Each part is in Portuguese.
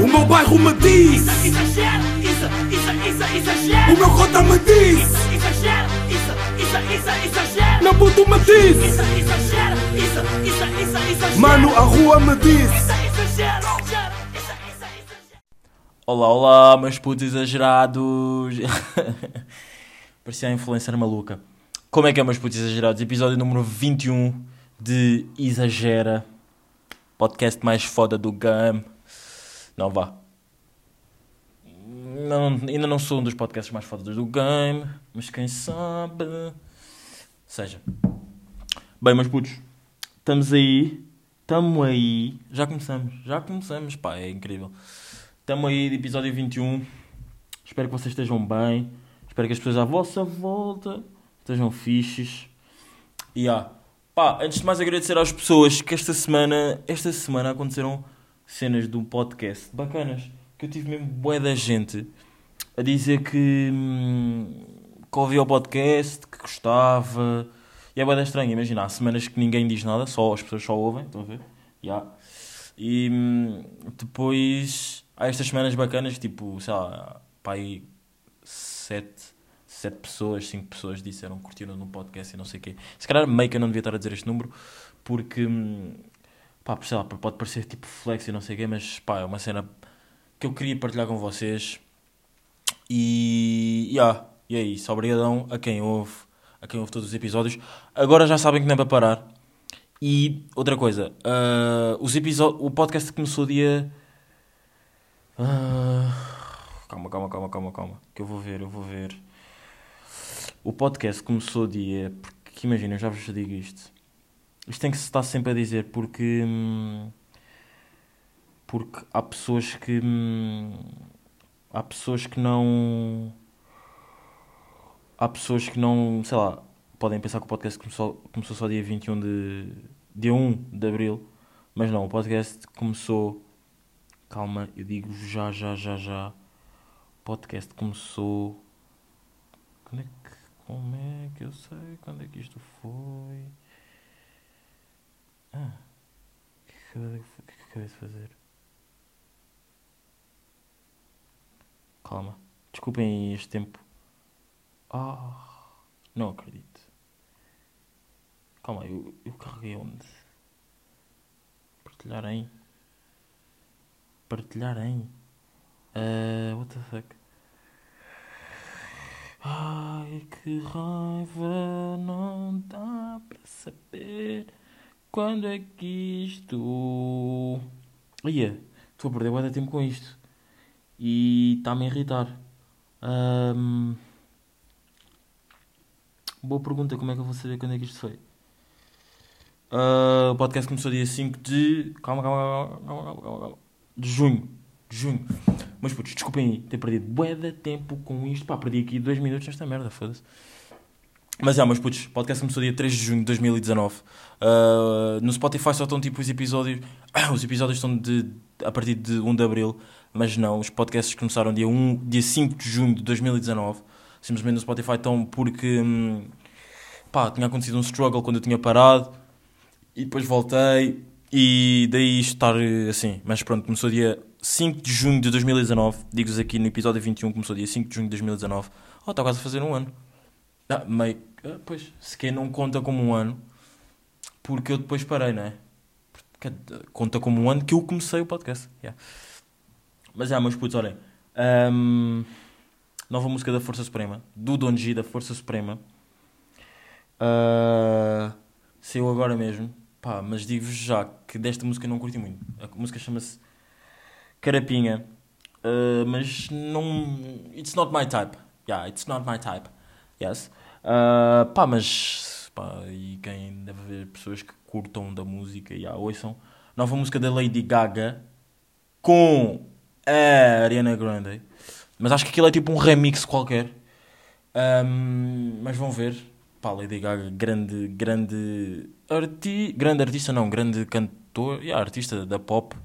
O meu bairro me diz Isso, exagero, isso, isso, isso, exagero. O meu cota me diz Isso, exagero, isso, isso, isso, exagero. Meu puto me diz Isso, exagero, isso, isso, isso, exagero. Mano, a rua me diz exagero, isso, exagero. Olá, olá, meus putos exagerados. Parecia a influencer maluca. Como é que é, meus putos exagerados? Episódio número 21 de Exagera. Podcast mais foda do game. Não vá. Não, ainda não sou um dos podcasts mais fodas do game. Mas quem sabe. Seja. Bem, meus putos. Estamos aí. Estamos aí. Já começamos. Já começamos. Pá, é incrível. Estamos aí de episódio 21. Espero que vocês estejam bem. Espero que as pessoas à vossa volta estejam fixes. E ah, pá, antes de mais agradecer às pessoas que esta semana, esta semana aconteceram cenas do podcast bacanas. Que eu tive mesmo bué da gente a dizer que, hum, que ouvia o podcast, que gostava. E é bué da estranho, imagina, há semanas que ninguém diz nada, só as pessoas só ouvem, estão a ver? Yeah. E hum, depois há estas semanas bacanas, tipo, sei lá, pá, aí sete, sete pessoas, cinco pessoas disseram que curtiram no podcast e não sei o quê. Se calhar meio que eu não devia estar a dizer este número, porque, hum, pá, sei lá, pode parecer tipo flex e não sei o quê, mas pá, é uma cena que eu queria partilhar com vocês. E, yeah, e é isso. Obrigadão a quem ouve, a quem ouve todos os episódios. Agora já sabem que não é para parar. E outra coisa, ah, os o podcast começou dia. Ah, calma, calma, calma, calma, calma. Que eu vou ver, eu vou ver. O podcast começou dia. Porque imagina, eu já vos digo isto. Isto tem que se estar sempre a dizer porque. hum, porque há pessoas que. hum, há pessoas que não. Há pessoas que não. sei lá. Podem pensar que o podcast começou, começou só dia 21 de. dia 1 de abril. Mas não, o podcast começou. Calma, eu digo já, já, já, já. O podcast começou. Quando é que. Como é que eu sei quando é que isto foi? Ah. O que acabei de fazer? Calma. Desculpem este tempo. Ah. Não acredito. Calma, eu, eu carreguei onde? Partilhar em. Partilhar em. Uh, what the fuck? Ai, que raiva, não dá para saber quando é que isto. Ia, estou a perder muito tempo com isto e está-me a irritar. Ahm, Boa pergunta, como é que eu vou saber quando é que isto foi? Ah, o podcast começou dia 5 de. Calma, calma, calma, calma. De junho. De junho. Mas putz, desculpem aí ter perdido bué de tempo com isto. Pá, perdi aqui 2 minutos nesta merda, foda-se. Mas é, mas putz, o podcast começou dia 3 de junho de 2019. Ah, no Spotify só estão tipo os episódios. Os episódios estão de, a partir de 1 de Abril. Mas não, os podcasts começaram dia, 1, dia 5 de junho de 2019. Simplesmente no Spotify estão porque. hum, pá, tinha acontecido um struggle quando eu tinha parado. E depois voltei. E daí estar eh, assim. Mas pronto, começou dia 5 de junho de 2019. Digo-vos aqui no episódio 21, começou dia 5 de junho de 2019. Oh, está quase a fazer um ano. Ah, meio. Ah, pois, sequer não conta como um ano. Porque eu depois parei, não é? Porque, conta como um ano que eu comecei o podcast. Yeah. Mas é, meus putos, olhem. Ahm, nova música da Força Suprema. Do Don G, da Força Suprema. Ah, saiu agora mesmo. Pá, mas digo-vos já que desta música não curti muito. A música chama-se Carapinha. Ah, mas não. It's not my type. Yeah, it's not my type. Yes. Ah, pá, mas. Pá, e quem deve haver pessoas que curtam da música e yeah, ouçam. Nova música da Lady Gaga com a Ariana Grande. Mas acho que aquilo é tipo um remix qualquer. Ahm, mas vão ver. Pá, Lady Gaga, grande, grande, arti grande artista, não, grande cantor, yeah, artista da pop.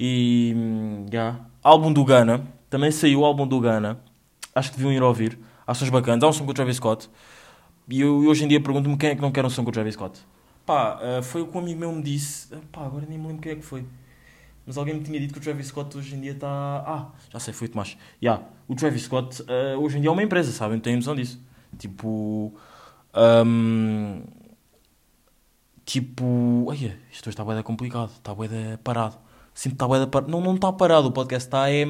E, hum, yeah. álbum do Ghana, também saiu o álbum do Ghana. Acho que deviam ir ouvir. Sons bacanas, há um som com o Travis Scott. E eu hoje em dia pergunto-me quem é que não quer um som com o Travis Scott. Pá, ah, foi o que um amigo meu me disse. Ah, Pá, agora nem me lembro quem é que foi. mas alguém me tinha dito que o Travis Scott hoje em dia está. Ah, já sei, foi o Tomás. Yeah, o Travis Scott eh, hoje em dia é uma empresa, sabem? Têm noção disso. Tipo. ahm, tipo. Ai, isto hoje está bué complicado, está bué parado. Sinto que está bué parado. Não, não está parado, o podcast está é.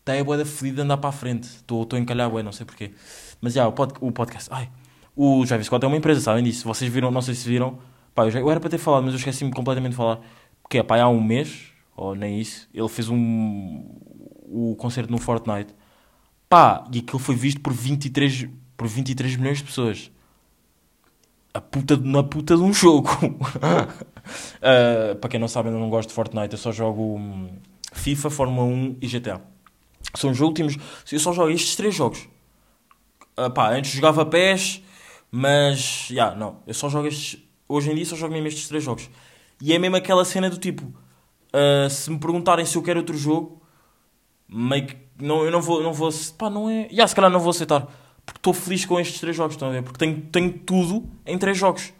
Está é bué da fedida andar para a frente. Estou a encalhar bué, não sei porquê. Mas já, o, pod, o podcast. Ai, o Travis Scott é uma empresa, sabem disso? Vocês viram, não sei se viram. Pá, eu, já- eu era para ter falado, mas eu esqueci-me completamente de falar. Porque é, pá, há um mês, ou nem isso, ele fez um. O concerto no Fortnite. Pá, e aquilo foi visto por 23, por 23 milhões de pessoas. A puta, na puta de um jogo. Ah, para quem não sabe, eu não gosto de Fortnite, eu só jogo hum, FIFA, Fórmula 1 e GTA. São os últimos. Eu só jogo estes três jogos. Ah, pá, antes jogava PES, mas. Já, não. Eu só jogo estes. Hoje em dia só jogo mesmo estes três jogos. E é mesmo aquela cena do tipo. ah, se me perguntarem se eu quero outro jogo, meio que. Não, eu não vou. Não vou pá, não é. Já, se calhar não vou aceitar. Porque estou feliz com estes três jogos, estão a ver? Porque tenho, tenho tudo em três jogos.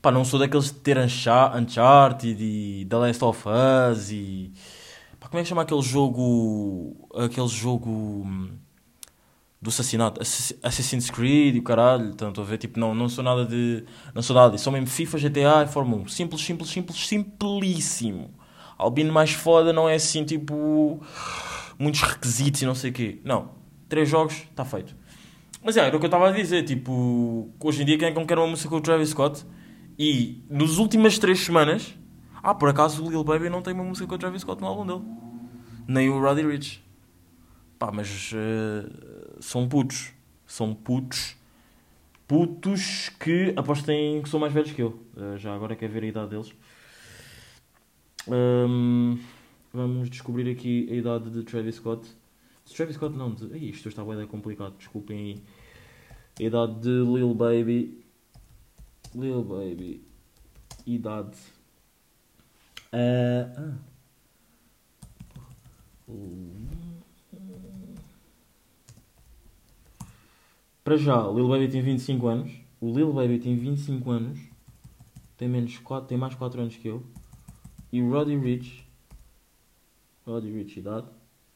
Pá, não sou daqueles de ter Uncha- Uncharted e The Last of Us e. Como é que chama aquele jogo. Aquele jogo. hum, Do assassinato? Assass- Assassin's Creed e o caralho. Estou a ver, tipo, não, não sou nada de. Não sou nada disso. Sou mesmo FIFA, GTA e Fórmula 1. Simples, simples, simples, simplíssimo. Albino mais foda não é assim, tipo. Muitos requisitos e não sei o quê. Não. Três jogos, está feito. Mas é, era o que eu estava a dizer, tipo, hoje em dia quem é que não quer uma música com o Travis Scott? E nas últimas três semanas, ah, por acaso o Lil Baby não tem uma música com o Travis Scott no álbum dele. Nem o Roddy Rich. Pá, mas eh, são putos. São putos. Putos que apostem que são mais velhos que eu. Eh, já agora quer ver a idade deles. Ahm, vamos descobrir aqui a idade de Travis Scott. De Travis Scott não, de... Ih, isto está bem complicado, desculpem aí. A idade de Lil Baby. Lil Baby. Idade. Ah, ah. Para já, o Lil Baby tem 25 anos. O Lil Baby tem 25 anos. Tem, menos 4, tem mais 4 anos que eu. E o Roddy Rich. Roddy Rich, idade.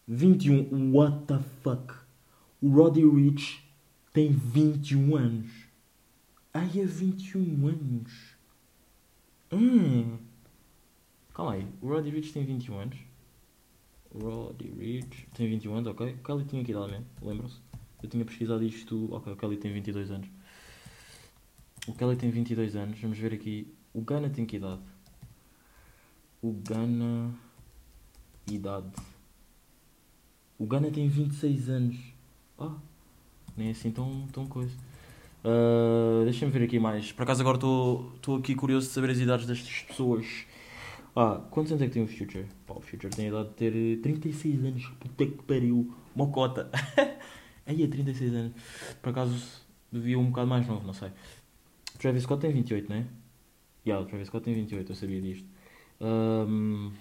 21. What the fuck? O Roddy Rich tem 21 anos. Ai, é 21 anos. Hum. Calma aí. O Roddy Rich tem 21 anos. Roddy Rich tem 21 anos, ok. O Kelly tinha que idade mesmo, lembram-se? Eu tinha pesquisado isto. Ok, o Kelly tem 22 anos. O Kelly tem 22 anos. Vamos ver aqui. O Gana tem que idade? O Gana. Idade. O Gana tem 26 anos. Ah, nem é assim tão, tão coisa. Ah, Deixa-me ver aqui mais. Por acaso agora estou aqui curioso de saber as idades destas pessoas. Ah, quantos anos é que tem o Future? Pá, o Future tem a idade de ter eh, 36 anos. Puta que pariu. Mocota. Aí é 36 anos. Por acaso devia um bocado mais novo, não sei. O Travis Scott tem 28, não é? Yeah, o Travis Scott tem 28, eu sabia disto. Ahm,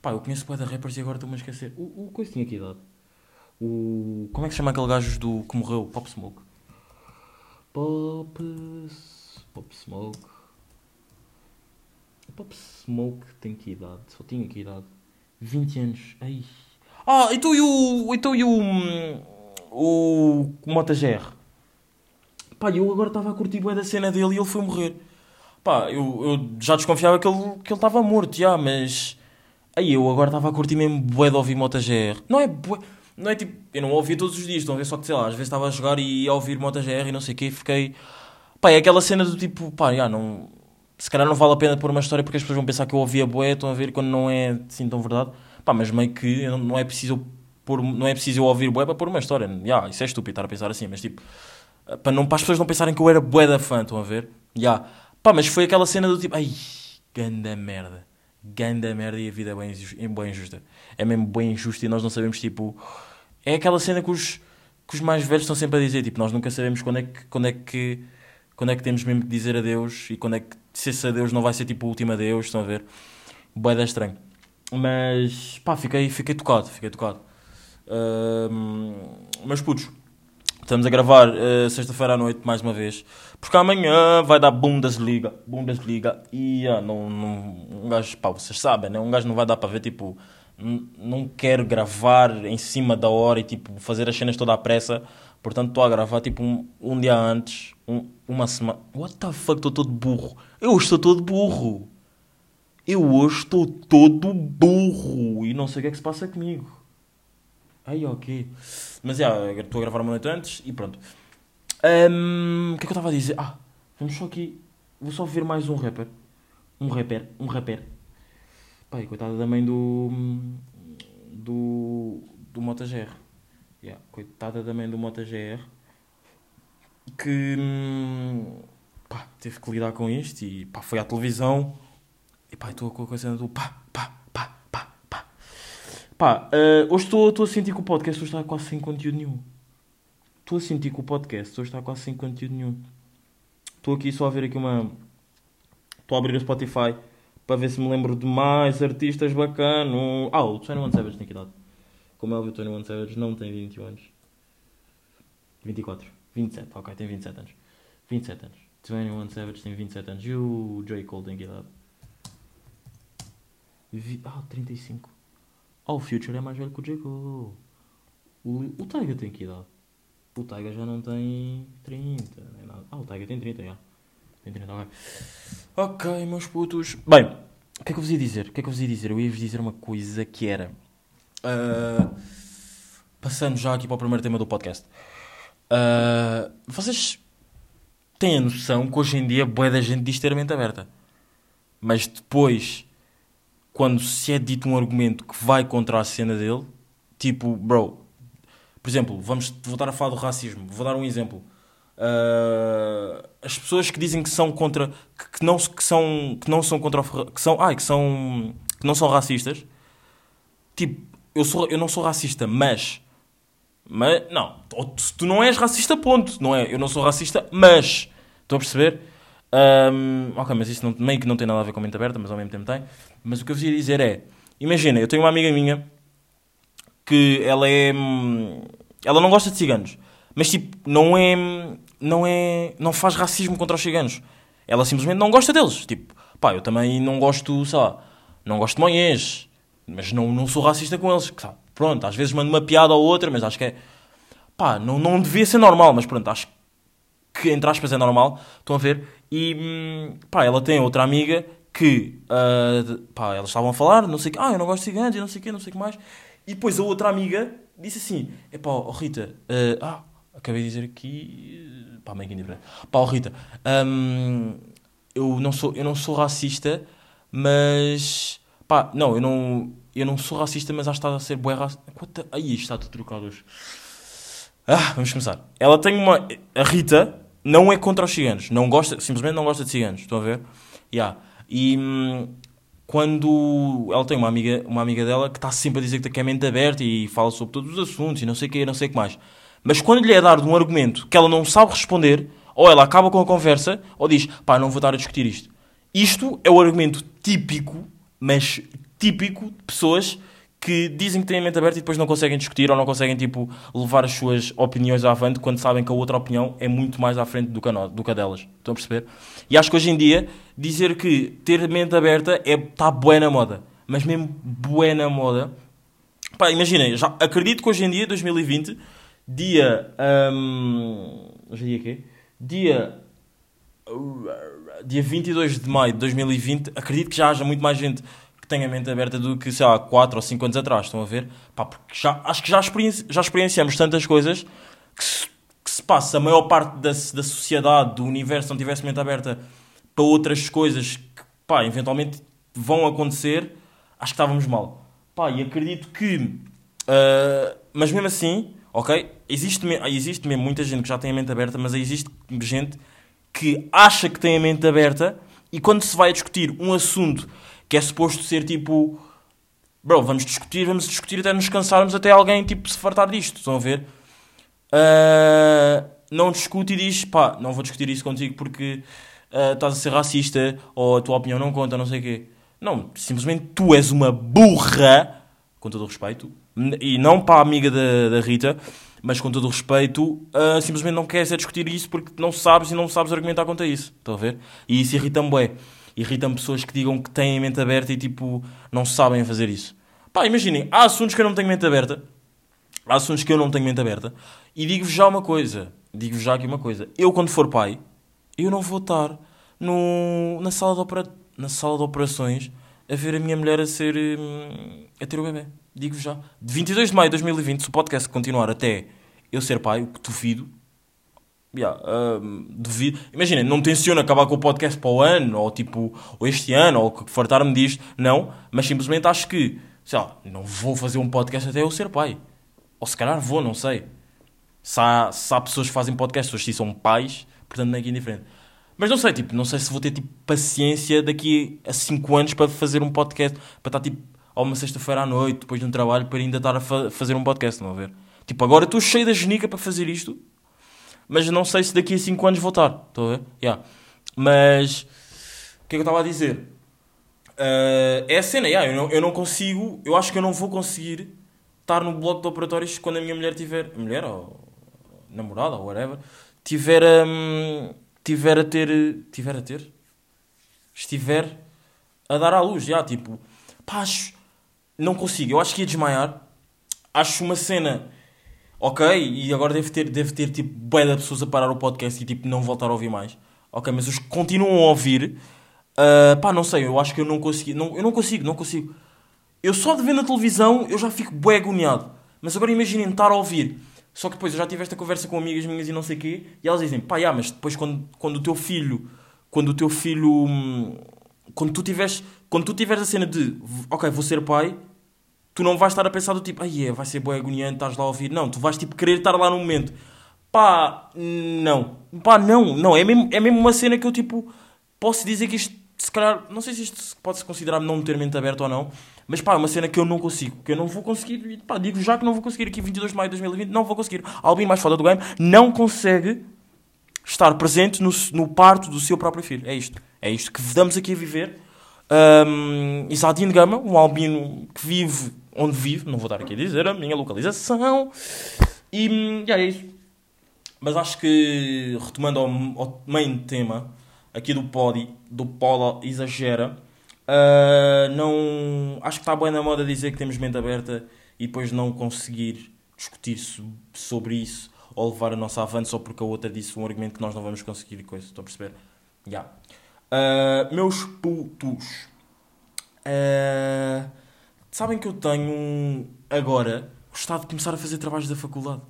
Pá, eu conheço o da rappers e agora estou-me a esquecer. O, o coisa tinha que idade? O... Como é que se chama aquele gajo do... que morreu? Pop Smoke. Pop... Pop Smoke... Pop Smoke tem que idade? Só tinha que idade? 20 anos. Ai. Ah, então e o... Então e o... O... O Mota GR? Pá, eu agora estava a curtir bem da cena dele e ele foi morrer. Pá, eu, eu já desconfiava que ele que estava morto, já, mas... Aí eu agora estava a curtir mesmo bué de ouvir Mota GR. Não é bué... Não é tipo... Eu não ouvia todos os dias, estão a ver? Só que, sei lá, às vezes estava a jogar e ia ouvir Mota GR e não sei o quê fiquei... Pá, é aquela cena do tipo... Pá, já, não... Se calhar não vale a pena pôr uma história porque as pessoas vão pensar que eu ouvia bué, estão a ver, quando não é assim tão verdade. Pá, mas meio que não- é preciso pôr... Não é preciso eu ouvir bué para pôr uma história. Já, isso é estúpido estar a pensar assim, mas tipo... Para, não, para as pessoas não pensarem que eu era bué da fã, estão a ver? Já. Pá, mas foi aquela cena do tipo... Ai, ganda merda. Ganda merda e a vida é bem, é bem injusta. É mesmo bem injusta e nós não sabemos, tipo... É aquela cena que os, que os mais velhos estão sempre a dizer, tipo, nós nunca sabemos quando é que... Quando é que quando é que temos mesmo que dizer adeus e quando é que se esse adeus não vai ser tipo o último adeus, estão a ver? Bué da estranho. Mas, pá, fiquei, fiquei tocado, fiquei tocado. Ahm, mas, putos, estamos a gravar eh, sexta-feira à noite, mais uma vez. Porque amanhã vai dar Bundesliga. Bundesliga. E ah, não, não, um gajo, pá, vocês sabem, né? Um gajo não vai dar para ver, tipo, não quero gravar em cima da hora e, tipo, fazer as cenas toda à pressa. Portanto, estou a gravar, tipo, um, um dia antes, um- uma semana. What the fuck, estou todo burro. Eu estou todo burro. Eu hoje estou todo burro e não sei o que é que se passa comigo. Ai, ok. Mas já, estou a gravar uma noite antes e pronto. Ahm, o que é que eu estava a dizer? Ah, vamos só aqui. Vou só ver mais um rapper. Um rapper, um rapper. Pai, coitada da mãe do. do. do Mota GR. Yeah, coitada da mãe do Mota GR. Que. hum, pá, teve que lidar com isto e pá, foi à televisão. E pá, estou com a coisa do pá, pá, pá, pá, pá. Pá, eh, hoje estou a sentir que o podcast hoje está quase sem conteúdo nenhum. Estou a sentir que o podcast hoje está quase sem conteúdo nenhum. Estou aqui só a ver aqui uma. Estou a abrir o Spotify para ver se me lembro de mais artistas bacanos. Ah, o 21 Savage tem que idade. Como é óbvio, o 21 Savage não tem 21 anos. 24. 27, ok, tem 27 anos. 27 anos. 21 Savage tem 27 anos. E o J. Cole tem que idade? Vi... Ah, 35. Ah, o Future é mais velho que o J. Cole. O, o Tyga tem que idade? O Tyga já não tem 30, nem nada. Ah, o Tyga tem 30, já. Tem 30, ok. Ok, meus putos. Bem, o que é que eu vos ia dizer? O que é que eu vos ia dizer? Eu ia-vos dizer uma coisa que era... ah, passando já aqui para o primeiro tema do podcast. Ah, vocês têm a noção que hoje em dia boa da gente diz ter a mente aberta. Mas depois, quando se é dito um argumento que vai contra a cena dele, tipo, bro, por exemplo, vamos voltar a falar do racismo. Vou dar um exemplo. Ah, as pessoas que dizem que são contra, que, que não, que são, que não são contra, o que são, ai, que são, que não são racistas. Tipo, eu sou, eu não sou racista, mas, mas não, se tu não és racista, ponto, não é? Eu não sou racista, mas, estão a perceber? Ahm, ok, mas isso não, meio que não tem nada a ver com a mente aberta, mas ao mesmo tempo tem. Mas o que eu vos ia dizer é, imagina, eu tenho uma amiga minha que ela é. hum, Ela não gosta de ciganos. Mas tipo, não é. Não é. Não faz racismo contra os ciganos. Ela simplesmente não gosta deles. Tipo, pá, eu também não gosto, sei lá, não gosto de manhãs. Mas não, não sou racista com eles. sabe, Pronto, às vezes mando uma piada ou outra, mas acho que é. Pá, não, não devia ser normal, mas pronto, acho que entre aspas é normal. Estão a ver? E hum, pá, ela tem outra amiga que de- pá, elas estavam a falar, não sei que, ah, eu não gosto de ciganos não sei o que, não sei que mais. E depois a outra amiga disse assim: é pá, oh, Rita, ah, ah, acabei de dizer aqui, eh, pá, meio que indiferente. Pá, Rita, hum, eu, não sou, eu não sou racista, mas pá, não, eu não, eu não sou racista, mas acho que está a ser bué racista. Aí está tudo trocado hoje. Ah, vamos começar. Ela tem uma. A Rita não é contra os ciganos. Não gosta, simplesmente não gosta de ciganos. Estão a ver? Yeah. E hum, quando ela tem uma amiga, uma amiga dela que está sempre a dizer que tem a mente aberta e fala sobre todos os assuntos e não sei o que, não sei o que mais. Mas quando lhe é dado um argumento que ela não sabe responder, ou ela acaba com a conversa, ou diz, pá, não vou estar a discutir isto. Isto é o argumento típico, mas típico de pessoas que dizem que têm a mente aberta e depois não conseguem discutir ou não conseguem, tipo, levar as suas opiniões à frente quando sabem que a outra opinião é muito mais à frente do que a, do que a delas. Estão a perceber? E acho que hoje em dia, dizer que ter mente aberta é, está bué na moda. Mas mesmo bué na moda. Pá, imaginem, já acredito que hoje em dia, 2020, dia... hum, hoje é dia quê? Dia... Dia 22 de maio de 2020, acredito que já haja muito mais gente que tenha a mente aberta do que, sei lá, 4 ou 5 anos atrás, estão a ver? Pá, porque já, acho que já, experienci- já experienciamos tantas coisas que se, que se passa a maior parte da, da sociedade, do universo, não tivesse mente aberta para outras coisas que, pá, eventualmente vão acontecer, acho que estávamos mal. Pá, e acredito que, ah, mas mesmo assim, ok, existe, existe mesmo muita gente que já tem a mente aberta, mas existe gente que acha que tem a mente aberta e quando se vai discutir um assunto que é suposto ser tipo bro, vamos discutir, vamos discutir até nos cansarmos até alguém tipo se fartar disto, estão a ver? Ah, não discute e diz pá, não vou discutir isso contigo porque ah, estás a ser racista ou a tua opinião não conta, não sei o quê. Não, simplesmente tu és uma burra com todo o respeito, e não para a amiga da, da Rita, mas com todo o respeito, ah, simplesmente não queres é discutir isso porque não sabes e não sabes argumentar contra isso. Estão a ver? E isso irrita-me bué. Irrita-me pessoas que digam que têm a mente aberta e tipo, não sabem fazer isso. Pá, imaginem, há assuntos que eu não tenho mente aberta, há assuntos que eu não tenho mente aberta, e digo-vos já uma coisa, digo-vos já aqui uma coisa, eu quando for pai, eu não vou estar no, na, sala de opera, na sala de operações a ver a minha mulher a ser, hum, a ter o bebê, digo-vos já. De 22 de maio de 2020, se o podcast continuar até eu ser pai, o que duvido, Yeah, hum, duvido. Imagina, não tenciono acabar com o podcast para o ano, ou tipo, ou este ano, ou que fartar-me disto. Não, mas simplesmente acho que, sei lá, não vou fazer um podcast até eu ser pai. Ou se calhar vou, não sei. Se há, se há pessoas que fazem podcast, pessoas que são pais, portanto não é aqui indiferente. Mas não sei, tipo, não sei se vou ter tipo paciência daqui a 5 anos para fazer um podcast, para estar tipo a uma sexta-feira à noite, depois de um trabalho, para ainda estar a fa- fazer um podcast, não a ver? Tipo, agora estou cheio da genica para fazer isto, mas não sei se daqui a 5 anos vou estar. Estão a ver? Yeah. Mas o que é que eu estava a dizer? Ah, é a cena, yeah, eu, não, eu não consigo, eu acho que eu não vou conseguir estar no bloco de operatórios quando a minha mulher tiver. Mulher ou namorada ou whatever, tiver a. tiver a ter. tiver a ter? Estiver a dar à luz, já, tipo. Pá, acho. Não consigo, eu acho que ia desmaiar. Acho uma cena Ok, e agora deve ter, deve ter tipo, bué de pessoas a parar o podcast e tipo, não voltar a ouvir mais. Ok, mas os que continuam a ouvir, ah, pá, não sei, eu acho que eu não consigo, não, eu não consigo, não consigo. Eu só de ver na televisão, eu já fico bué agoniado. Mas agora imaginem estar a ouvir. Só que depois eu já tive esta conversa com amigas minhas e não sei o quê, e elas dizem, pá, já, mas depois quando, quando o teu filho, quando o teu filho, hum, quando tu tiveres, quando tu tiveres a cena de, ok, vou ser pai, tu não vais estar a pensar do tipo, ai é, vai ser boa agoniante, estás lá a ouvir. Não, tu vais tipo querer estar lá no momento. Pá, não. Pá, não, não. É mesmo, é mesmo uma cena que eu tipo, posso dizer que isto, se calhar, não sei se isto pode-se considerar não ter mente aberta ou não, mas pá, é uma cena que eu não consigo, que eu não vou conseguir, e, pá, digo já que não vou conseguir aqui 22 de maio de 2020, não vou conseguir. Albin mais foda do game não consegue estar presente no, no parto do seu próprio filho. É isto. É isto que damos aqui a viver. Um, Isadine Gama, um albino que vive onde vive, não vou estar aqui a dizer a minha localização. E hum, yeah, é isso. Mas acho que, retomando ao, ao main tema aqui do Podi, do Polo Exagera, ah, não, acho que está bem na moda dizer que temos mente aberta e depois não conseguir discutir so- sobre isso ou levar a nossa avante só porque a outra disse um argumento que nós não vamos conseguir coisa. Estão a perceber? Yeah. Ah, meus putos. Ah, sabem que eu tenho agora gostado de começar a fazer trabalhos da faculdade.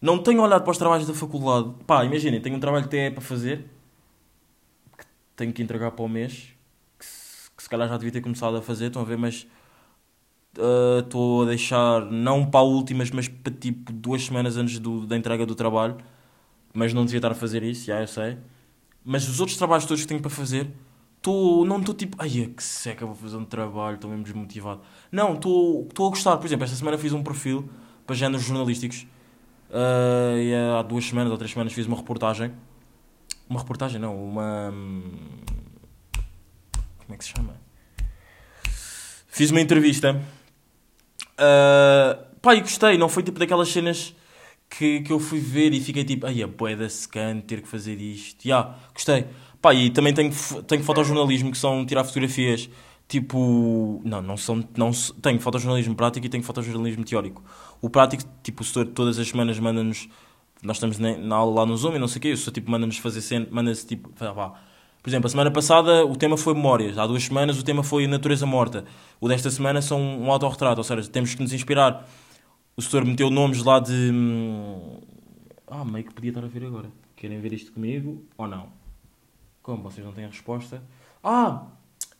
Não tenho olhado para os trabalhos da faculdade. Pá, imaginem, tenho um trabalho de TE para fazer tenho que entregar para o mês. Que se, que se calhar já devia ter começado a fazer, estão a ver, mas ah, estou a deixar não para últimas, mas para tipo duas semanas antes do- da entrega do trabalho. Mas não devia estar a fazer isso, já eu sei. Mas os outros trabalhos todos que tenho para fazer, tô, não estou tipo, ai, é que seca, vou fazer um trabalho, estou mesmo desmotivado. Não, estou a gostar. Por exemplo, esta semana fiz um perfil para géneros jornalísticos. Ah, e há duas semanas ou três semanas fiz uma reportagem. Uma reportagem, não, uma. hum, Como é que se chama? Fiz uma entrevista. Ah, pá, e gostei, não foi tipo daquelas cenas que, que eu fui ver e fiquei tipo, ai, a boé da secante ter que fazer isto. Ya, gostei. Pá, e também tenho, tenho fotojornalismo que são tirar fotografias tipo. Não, não são. Não, tenho fotojornalismo prático e tenho fotojornalismo teórico. O prático, tipo, o setor todas as semanas manda-nos. Nós estamos na, aula lá no Zoom e não sei o quê, o setor tipo, manda-nos fazer cena, manda-se tipo. vá. Por exemplo, a semana passada o tema foi memórias, há duas semanas o tema foi natureza morta. O desta semana são um autorretrato, ou seja, temos que nos inspirar. O setor meteu nomes lá de. hum, Ah, meio que podia estar a ver agora. Querem ver isto comigo ou não? Como vocês não têm a resposta? Ah!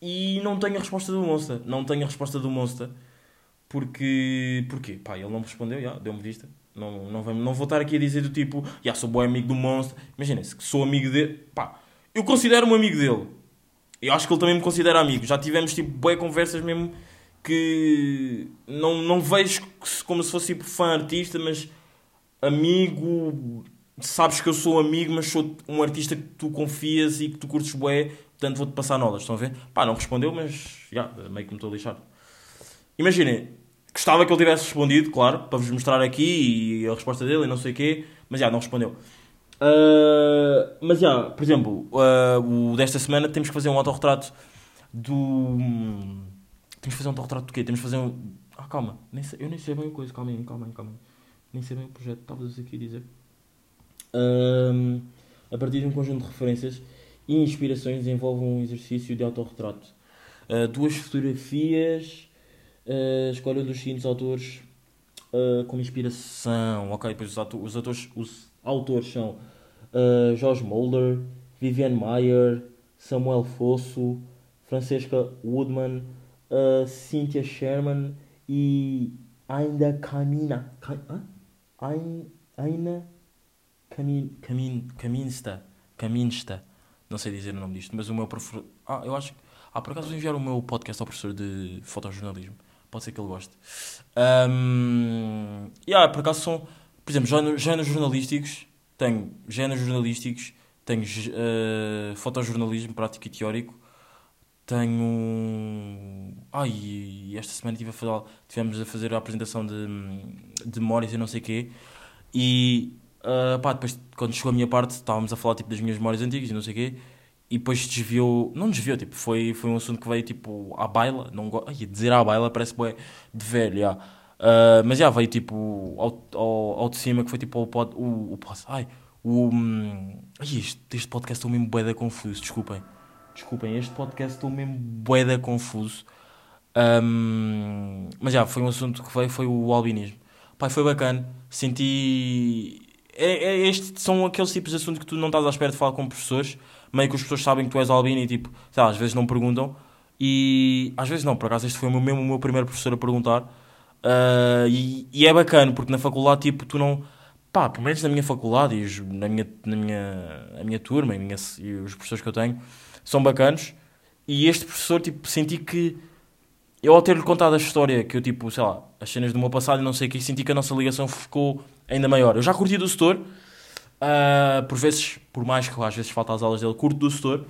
E não tenho a resposta do Monster. Não tenho a resposta do Monster. Porque. Porquê? Pá, ele não me respondeu, já, deu-me vista. Não, não, vou, não vou estar aqui a dizer do tipo, já sou bom amigo do Monster. Imaginem-se que sou amigo dele. Pá, eu considero-me amigo dele. Eu acho que ele também me considera amigo. Já tivemos tipo boas conversas mesmo que não, não vejo como se fosse tipo fã artista, mas amigo, sabes que eu sou amigo, mas sou um artista que tu confias e que tu curtes bué, portanto vou-te passar nolas, estão a ver? Pá, não respondeu, mas já, meio que me estou a lixar. Imaginem, Gostava que ele tivesse respondido, claro, para vos mostrar aqui e a resposta dele e não sei o quê, mas já, não respondeu. Uh, mas já, por exemplo, uh, o desta semana temos que fazer um autorretrato do. Temos que fazer um autorretrato do quê? Temos que fazer um. Ah, calma, nem sei- eu nem sei bem a coisa, calma aí, calma aí, calma aí. Nem sei bem o projeto, estavas aqui a dizer. Um, a partir de um conjunto de referências e inspirações desenvolve um exercício de autorretrato. Uh, duas fotografias, uh, escolha dos seguintes autores uh, como inspiração. Ok, depois os, ato- os atores, os autores são uh, Jorge Mulder, Viviane Maier, Samuel Fosso, Francesca Woodman, uh, Cynthia Sherman e ainda Camina. Ca- hã? Ain- Aina Camin, Camin, Caminsta. Caminsta. Não sei dizer o nome disto, mas o meu professor. Ah, eu acho. Ah, por acaso enviar o meu podcast ao professor de fotojornalismo. Pode ser que ele goste. Um, yeah, por acaso são. Por exemplo, géneros, jornalísticos. Tenho géneros jornalísticos. Tenho uh, fotojornalismo prático e teórico. Tenho. Ai, e esta semana tive a fazer, tivemos a fazer a apresentação de, de memórias e não sei o quê. E ah, pá, depois quando chegou a minha parte estávamos a falar tipo, das minhas memórias antigas e não sei o quê. E depois desviou, não desviou, tipo, foi, foi um assunto que veio tipo à baila. Não, go- ai, dizer à baila parece bué de velho, já. Ah, mas já veio tipo ao, ao, ao de cima que foi tipo o pod, o, o ai, o. Ai, este, este podcast estou mesmo bué da confuso, desculpem. Desculpem, este podcast estou mesmo bué da confuso. Ahm, mas já, foi um assunto que veio, foi o albinismo. Pai, foi bacana. Senti. É, é, são aqueles tipos de assuntos que tu não estás à espera de falar com professores. Meio que os professores sabem que tu és albino e tipo, sei lá, às vezes não perguntam. E às vezes não, por acaso este foi o meu- mesmo o meu primeiro professor a perguntar. Ah, e, e é bacana, porque na faculdade, tipo, tu não. Pá, pelo menos na minha faculdade e na minha, na minha, a minha turma e, minha- e os professores que eu tenho são bacanos. E este professor, tipo, senti que eu ao ter-lhe contado a história, que eu tipo, sei lá, as cenas do meu passado e não sei o que, senti que a nossa ligação ficou ainda maior. Eu já curti do setor, ah, por vezes, por mais que às vezes falta as aulas dele, curto do setor.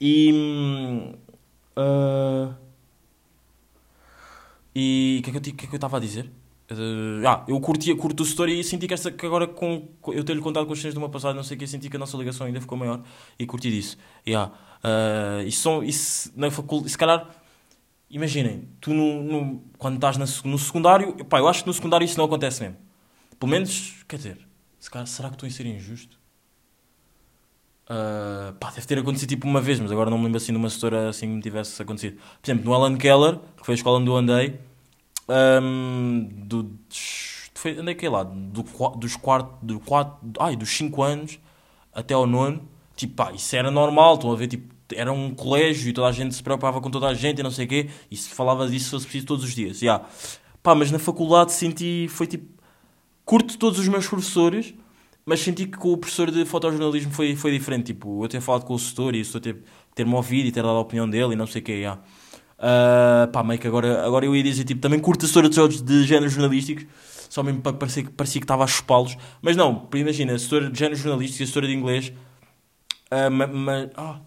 E. ah, e o que é que eu o é estava a dizer? Eh, ah, eu curtia, curto do setor e senti que, esta, que agora com, eu ter-lhe contado com as cenas do meu passado, não sei o que, senti que a nossa ligação ainda ficou maior e curti disso. Yeah. Ah, isso são, na faculdade, se calhar, imaginem, tu no, no- quando estás na no secundário, pá, eu acho que no secundário isso não acontece mesmo. Pelo menos, quer dizer, se calhar, será que estou a ser injusto? Ah, pá, deve ter acontecido tipo uma vez, mas agora não me lembro assim de uma setora assim que me tivesse acontecido. Por exemplo, no Alan Keller, que foi a escola onde eu andei, ahm, do, foi, andei que lá, do, dos quarto, do quatro, ai, dos 5 anos até ao nono, tipo, pá, isso era normal, estão a ver, tipo, era um colégio e toda a gente se preocupava com toda a gente e não sei o quê, e se falava disso se fosse preciso todos os dias, já. Pá, mas na faculdade senti, foi tipo, curto todos os meus professores, mas senti que com o professor de fotojornalismo foi, foi diferente. Tipo, eu ter falado com o setor e o setor ter, ter-me ouvido e ter dado a opinião dele e não sei o que. Yeah. Ah, pá, meio que agora, agora eu ia dizer, tipo, também curto a setora de jogos de géneros jornalísticos, só mesmo para parecer, que- parecia que estava a chupá-los. Mas não, imagina, a de géneros jornalísticos e a de inglês. ah, ma, ma- ah,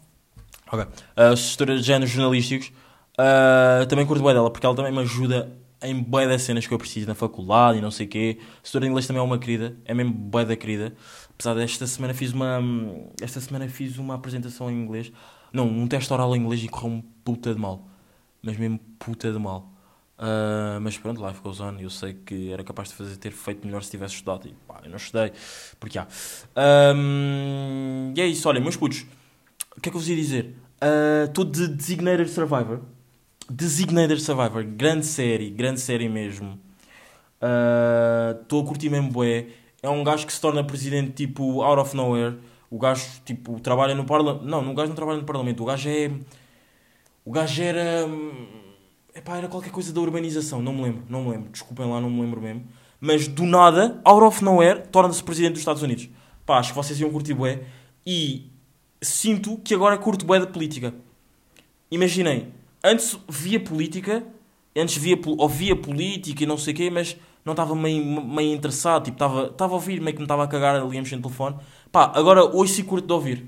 de géneros jornalísticos ah, também curto bem dela, porque ela também me ajuda em bué das cenas que eu preciso na faculdade e não sei o quê. A setora de inglês também é uma querida, é mesmo bué da querida. Apesar desta semana fiz uma esta semana fiz uma apresentação em inglês, não, um teste oral em inglês e correu um puta de mal. Mas mesmo puta de mal. Ah, mas pronto, life goes on. Eu sei que era capaz de fazer, ter feito melhor se tivesse estudado. E pá, eu não estudei. Porque há. Ahm, e é isso, olha, meus putos. O que é que eu vos ia dizer? Estou de Designated Survivor. Designated Survivor, grande série, grande série mesmo. Estou a curtir mesmo bué. É um gajo que se torna presidente tipo out of nowhere. O gajo tipo trabalha no parlamento. Não, o gajo não trabalha no parlamento. O gajo é. O gajo era. hum, Epá, era qualquer coisa da urbanização. Não me lembro, não me lembro. Desculpem lá, não me lembro mesmo. Mas do nada, out of nowhere, torna-se presidente dos Estados Unidos. Pá, acho que vocês iam curtir bué. E sinto que agora curto bué da política. Imaginem, antes via política, antes via, ouvia política e não sei o quê, mas não estava meio, meio interessado, tipo, estava estava a ouvir, meio que me estava a cagar ali no telefone. Pá, agora hoje sim curto de ouvir.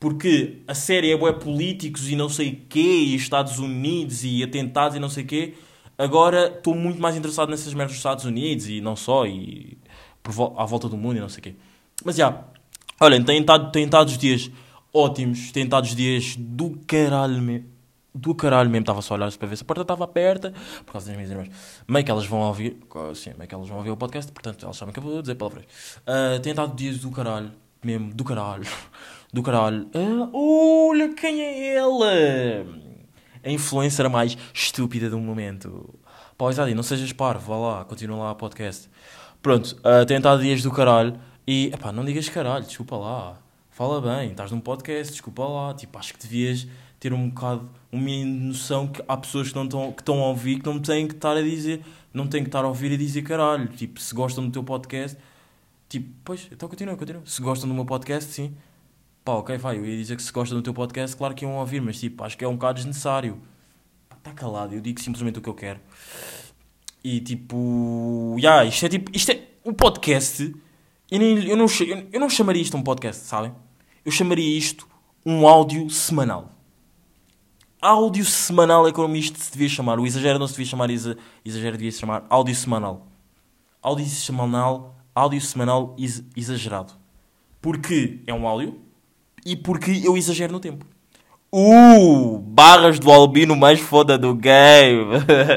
Porque a série é bué políticos e não sei o quê, e Estados Unidos e atentados e não sei o quê. agora estou muito mais interessado nessas merdas dos Estados Unidos e não só, e por à volta do mundo e não sei o quê. Mas já, olhem, têm estado os dias ótimos, têm estado os dias do caralho mesmo. Do caralho mesmo, estava só a olhar para ver se a porta estava aberta, por causa das minhas irmãs. Meio que elas vão ouvir, sim, meio que elas vão ouvir o podcast, portanto elas sabem que eu vou dizer palavras. Uh, estado dias do caralho, mesmo, do caralho, do caralho. Ah, olha quem é ele! A influencer mais estúpida do momento. Pá, Isadi, não sejas parvo, vá lá, continua lá o podcast. Pronto, uh, tem dias do caralho e, epá, não digas caralho, desculpa lá. Fala bem, estás num podcast, desculpa lá. Tipo, acho que devias ter um bocado, uma noção que há pessoas que, não estão, que estão a ouvir que não têm que estar a dizer, não têm que estar a ouvir e dizer caralho. Tipo, se gostam do teu podcast, tipo, pois, então continua, continua. Se gostam do meu podcast, sim. Pá, ok, vai, eu ia dizer que se gostam do teu podcast, claro que iam ouvir, mas tipo, acho que é um bocado desnecessário. Está calado, eu digo simplesmente o que eu quero. E tipo, yeah, isto é tipo, isto é um podcast. Nem, eu, não, eu não chamaria isto um podcast, sabem? Eu chamaria isto um áudio semanal. Áudio semanal é como isto se devia chamar. O exagero não se devia chamar exa, exagero, devia se chamar áudio semanal. Áudio semanal, áudio semanal ex- exagerado. Porque é um áudio e porque eu exagero no tempo. Uh, barras do albino mais foda do game.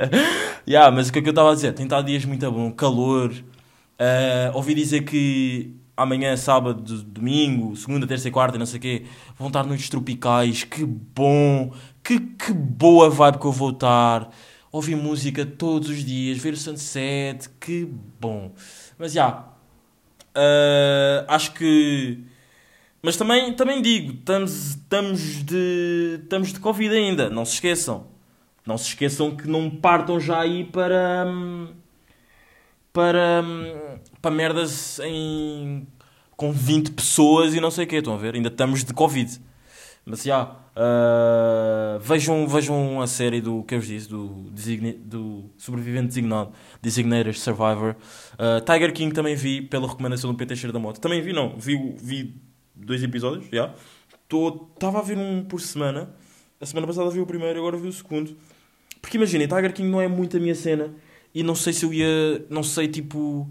yeah, mas o que é que eu estava a dizer? Tem estado dias muito bom, calor. Uh, ouvi dizer que amanhã, sábado, domingo, segunda, terça e quarta, não sei o quê, vão estar noites tropicais. Que bom! Que, que boa vibe que eu vou estar. Ouvir música todos os dias, ver o sunset. Que bom! Mas já, uh, acho que. Mas também, também digo, estamos, estamos, de, estamos de Covid ainda, não se esqueçam. Não se esqueçam que não partam já aí para. para. para merdas em. com 20 pessoas e não sei o quê, estão a ver? Ainda estamos de Covid. Mas já. ah, vejam, vejam a série do que eu vos disse, do, do sobrevivente designado, Designated Survivor. Ah, Tiger King também vi pela recomendação do PT Cheiro da Moto. Também vi, não, vi, vi dois episódios, já. Estava a ver um por semana. A semana passada vi o primeiro, agora vi o segundo. Porque imaginem, Tiger King não é muito a minha cena. E não sei se eu ia. Não sei, tipo.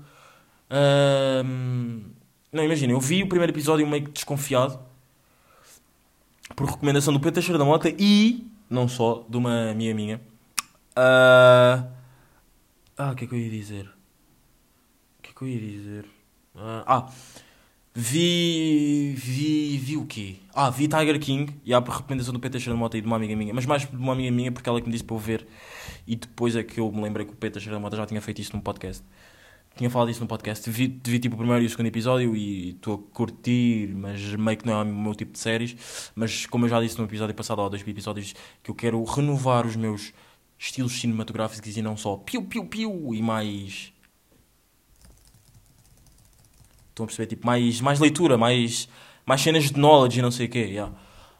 ahm, não, imaginem, eu vi o primeiro episódio meio que desconfiado. Por recomendação do Pedro Teixeira da Mota e. Não só, de uma amiga minha. Ah, ah, o que é que eu ia dizer? O que é que eu ia dizer? Ah, ah, vi. Vi. Vi o quê? Ah, vi Tiger King. E há por recomendação do Pedro Teixeira da Mota e de uma amiga minha. Mas mais de uma amiga minha porque ela é que me disse para eu ver. E depois é que eu me lembrei que o Pedro Teixeira da Mota já tinha feito isso num podcast. Tinha falado isso no podcast. Vi, vi tipo o primeiro e o segundo episódio e estou a curtir, mas meio que não é o meu tipo de séries. Mas como eu já disse no episódio passado, há dois episódios que eu quero renovar os meus estilos cinematográficos e não só piu-piu-piu e mais. Estão a perceber? Tipo, mais, mais leitura, mais, mais cenas de knowledge e não sei o quê. yeah.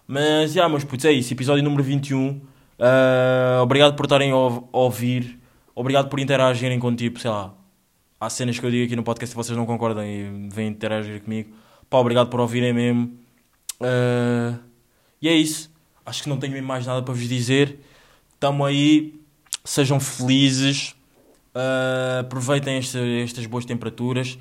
Mas, já, meus putos, é isso. Episódio número 21. Ah, obrigado por estarem ou- a ouvir. Obrigado por interagirem com tipo, sei lá. Há cenas que eu digo aqui no podcast e vocês não concordam e vêm interagir comigo. Pá, obrigado por ouvirem mesmo. Ah, e é isso. Acho que não tenho mais nada para vos dizer. Tamo aí. Sejam felizes. Ah, aproveitem esta- estas boas temperaturas.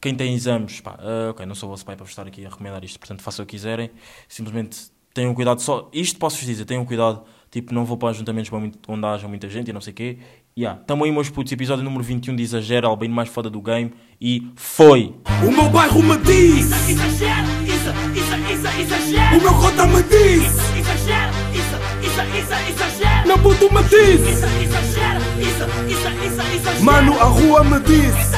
Quem tem exames, pá, ah, ok, não sou o vosso pai para vos estar aqui a recomendar isto, portanto façam o que quiserem. Simplesmente tenham cuidado só. Isto posso-vos dizer, tenham cuidado. Tipo, não vou para ajuntamentos onde haja muita gente e não sei o quê. Yeah, tamo aí, meus putos. Episódio número 21 de Exagero, Albino mais foda do game. E foi! O meu bairro me diz, Exagero, isso, isso, isso, exagero. o meu cota me diz, Exagero, isso, isso, isso, exagero. meu puto me diz, Isso, exagero, isso, isso, isso, exagero. mano, a rua me diz.